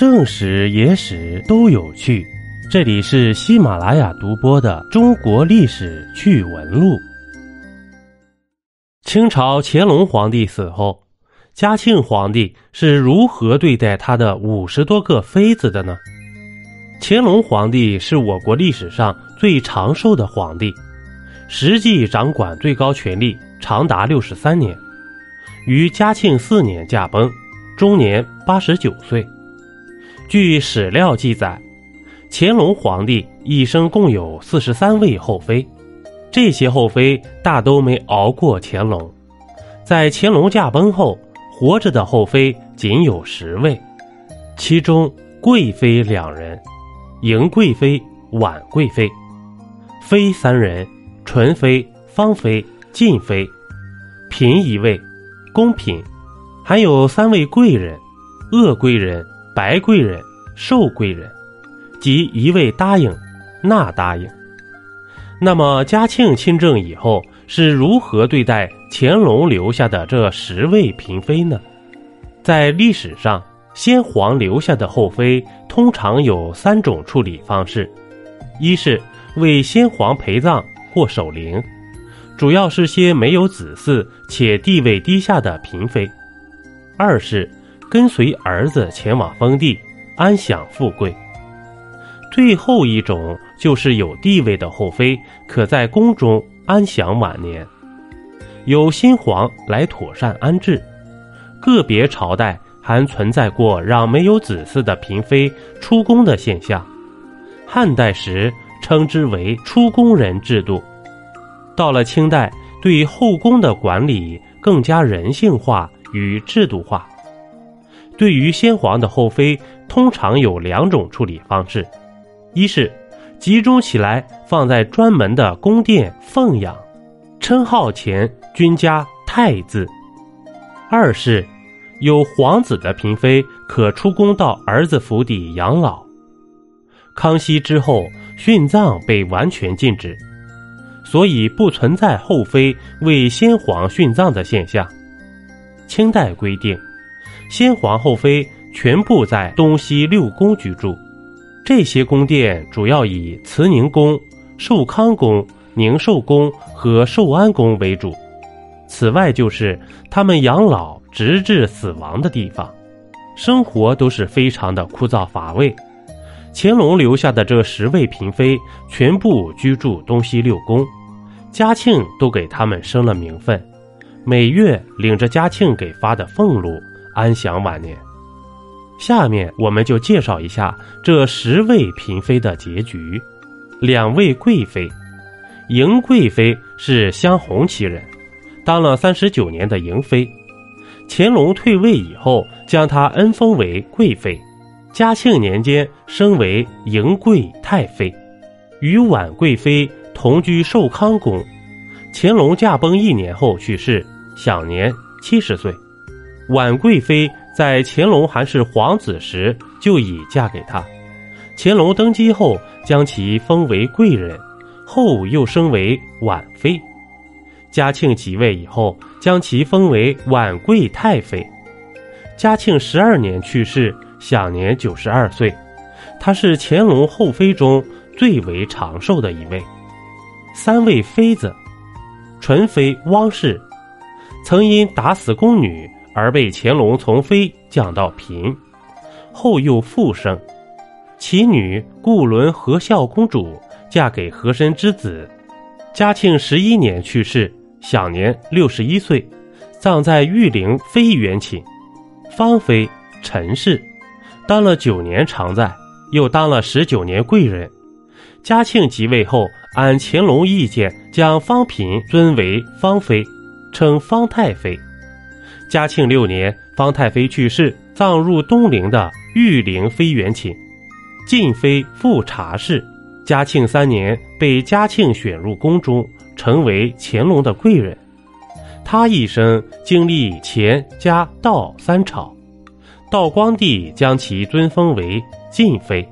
正史、野史都有趣。这里是喜马拉雅独播的《中国历史趣闻录》。清朝乾隆皇帝死后，嘉庆皇帝是如何对待他的五十多个妃子的呢？乾隆皇帝是我国历史上最长寿的皇帝，实际掌管最高权力长达六十三年，于嘉庆四年驾崩，终年八十九岁。据史料记载。乾隆皇帝一生共有四十三位后妃，这些后妃大都没熬过乾隆。在乾隆驾崩后，活着的后妃仅有十位，其中贵妃两人，迎贵妃、婉贵妃；妃三人，纯妃、芳妃、静妃；嫔一位，宫嫔；还有三位贵人：鄂贵人、白贵人、寿贵人。即一味答应，那答应。那么嘉庆亲政以后是如何对待乾隆留下的这十位嫔妃呢？在历史上，先皇留下的后妃通常有三种处理方式：一是为先皇陪葬或守灵，主要是些没有子嗣且地位低下的嫔妃；二是跟随儿子前往封地，安享富贵。最后一种就是有地位的后妃，可在宫中安享晚年，由新皇来妥善安置。个别朝代还存在过让没有子嗣的嫔妃出宫的现象，汉代时称之为出宫人制度。到了清代，对后宫的管理更加人性化与制度化。对于先皇的后妃，通常有两种处理方式。一是集中起来放在专门的宫殿奉养，称号前均加太字；二是有皇子的嫔妃可出宫到儿子府邸养老。康熙之后，殉葬被完全禁止，所以不存在后妃为先皇殉葬的现象。清代规定，先皇后妃全部在东西六宫居住。这些宫殿主要以慈宁宫、寿康宫、宁寿宫和寿安宫为主，此外就是他们养老直至死亡的地方，生活都是非常的枯燥乏味。乾隆留下的这十位嫔妃全部居住东西六宫，嘉庆都给他们升了名分，每月领着嘉庆给发的俸禄，安享晚年。下面我们就介绍一下这十位嫔妃的结局。两位贵妃，莹贵妃是镶红旗人，当了三十九年的莹妃。乾隆退位以后，将她恩封为贵妃。嘉庆年间升为莹贵太妃，与婉贵妃同居寿康宫。乾隆驾崩一年后去世，享年七十岁。婉贵妃。在乾隆还是皇子时就已嫁给他，乾隆登基后将其封为贵人，后又升为婉妃。嘉庆即位以后，将其封为婉贵太妃。嘉庆十二年去世，享年九十二岁。她是乾隆后妃中最为长寿的一位。三位妃子，纯妃汪氏，曾因打死宫女。而被乾隆从妃降到嫔，后又复生。其女固伦和孝公主嫁给和珅之子，嘉庆十一年去世，享年六十一岁，葬在玉陵妃园寝。芳妃陈氏，当了九年常在，又当了十九年贵人。嘉庆即位后，按乾隆意见，将芳嫔尊为芳妃，称芳太妃。嘉庆六年，方太妃去世，葬入东陵的玉陵妃园寝。晋妃富察氏，嘉庆三年被嘉庆选入宫中，成为乾隆的贵人。她一生经历乾、嘉、道三朝，道光帝将其尊封为晋妃。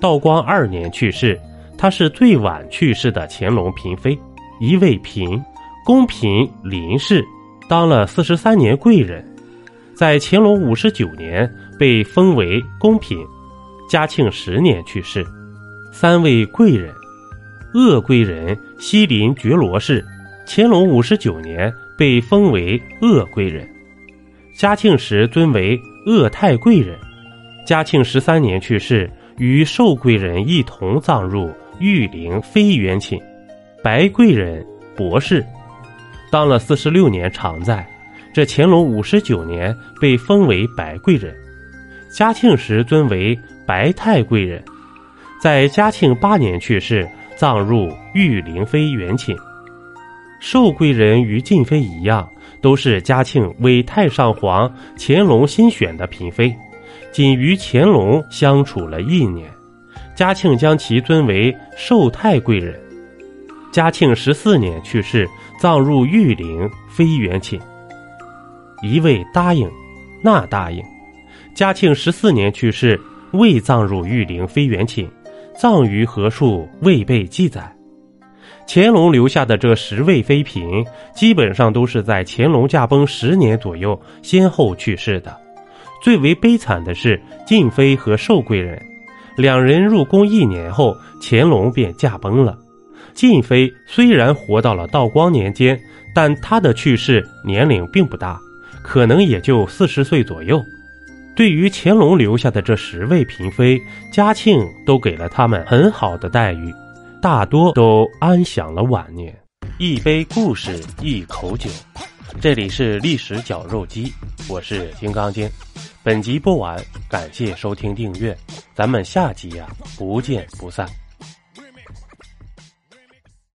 道光二年去世，她是最晚去世的乾隆嫔妃，一位嫔，宫嫔林氏。当了四十三年贵人，在乾隆五十九年被封为宫嫔。嘉庆十年去世。三位贵人，鄂贵人西林觉罗氏，乾隆五十九年被封为鄂贵人。嘉庆时尊为鄂太贵人。嘉庆十三年去世，与寿贵人一同葬入玉陵妃园寝。白贵人博士，当了四十六年常在。这乾隆五十九年被封为白贵人。嘉庆时尊为白太贵人，在嘉庆八年去世，葬入玉陵妃园寝。寿贵人与静妃一样，都是嘉庆为太上皇乾隆新选的嫔妃，仅与乾隆相处了一年，嘉庆将其尊为寿太贵人。嘉庆十四年去世，葬入玉陵妃园寝。一位答应，那答应。嘉庆十四年去世，未葬入玉陵妃园寝，葬于何处未被记载。乾隆留下的这十位妃嫔，基本上都是在乾隆驾崩十年左右先后去世的。最为悲惨的是静妃和寿贵人，两人入宫一年后，乾隆便驾崩了。晋妃虽然活到了道光年间，但她的去世年龄并不大，可能也就四十岁左右。对于乾隆留下的这十位嫔妃，嘉庆都给了他们很好的待遇，大多都安享了晚年。一杯故事，一口酒，这里是历史绞肉机，我是金刚经。本集播完，感谢收听订阅，咱们下集呀，不见不散。